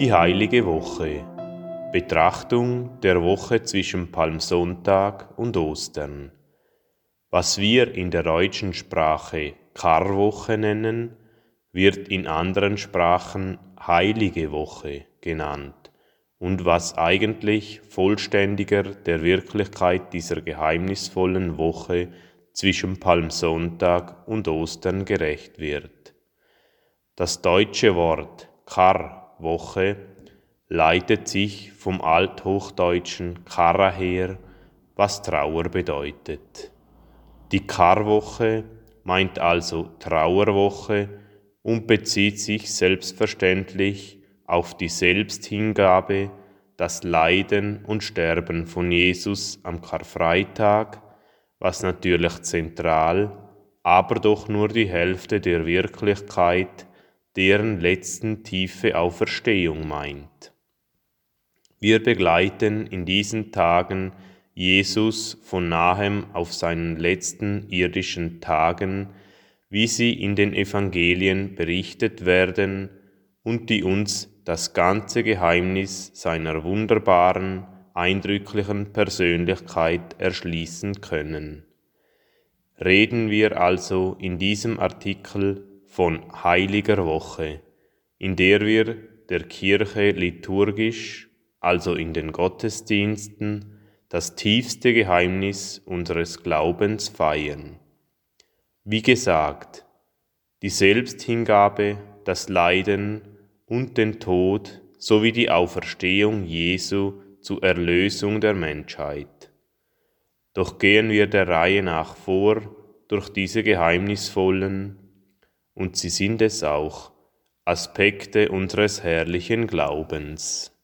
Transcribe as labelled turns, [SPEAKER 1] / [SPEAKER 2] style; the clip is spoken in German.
[SPEAKER 1] Die heilige Woche. Betrachtung der Woche zwischen Palmsonntag und Ostern. Was wir in der deutschen Sprache Karwoche nennen, wird in anderen Sprachen Heilige Woche genannt und was eigentlich vollständiger der Wirklichkeit dieser geheimnisvollen Woche zwischen Palmsonntag und Ostern gerecht wird. Das deutsche Wort Karwoche leitet sich vom althochdeutschen Karra her, was Trauer bedeutet. Die Karwoche meint also Trauerwoche und bezieht sich selbstverständlich auf die Selbsthingabe, das Leiden und Sterben von Jesus am Karfreitag, was natürlich zentral, aber doch nur die Hälfte der Wirklichkeit, deren letzten tiefe Auferstehung meint. Wir begleiten in diesen Tagen Jesus von nahem auf seinen letzten irdischen Tagen, wie sie in den Evangelien berichtet werden und die uns das ganze Geheimnis seiner wunderbaren, eindrücklichen Persönlichkeit erschließen können. Reden wir also in diesem Artikel von heiliger Woche, in der wir der Kirche liturgisch, also in den Gottesdiensten, das tiefste Geheimnis unseres Glaubens feiern. Wie gesagt, die Selbsthingabe, das Leiden und den Tod sowie die Auferstehung Jesu zur Erlösung der Menschheit. Doch gehen wir der Reihe nach vor durch diese geheimnisvollen, und sie sind es auch, Aspekte unseres herrlichen Glaubens.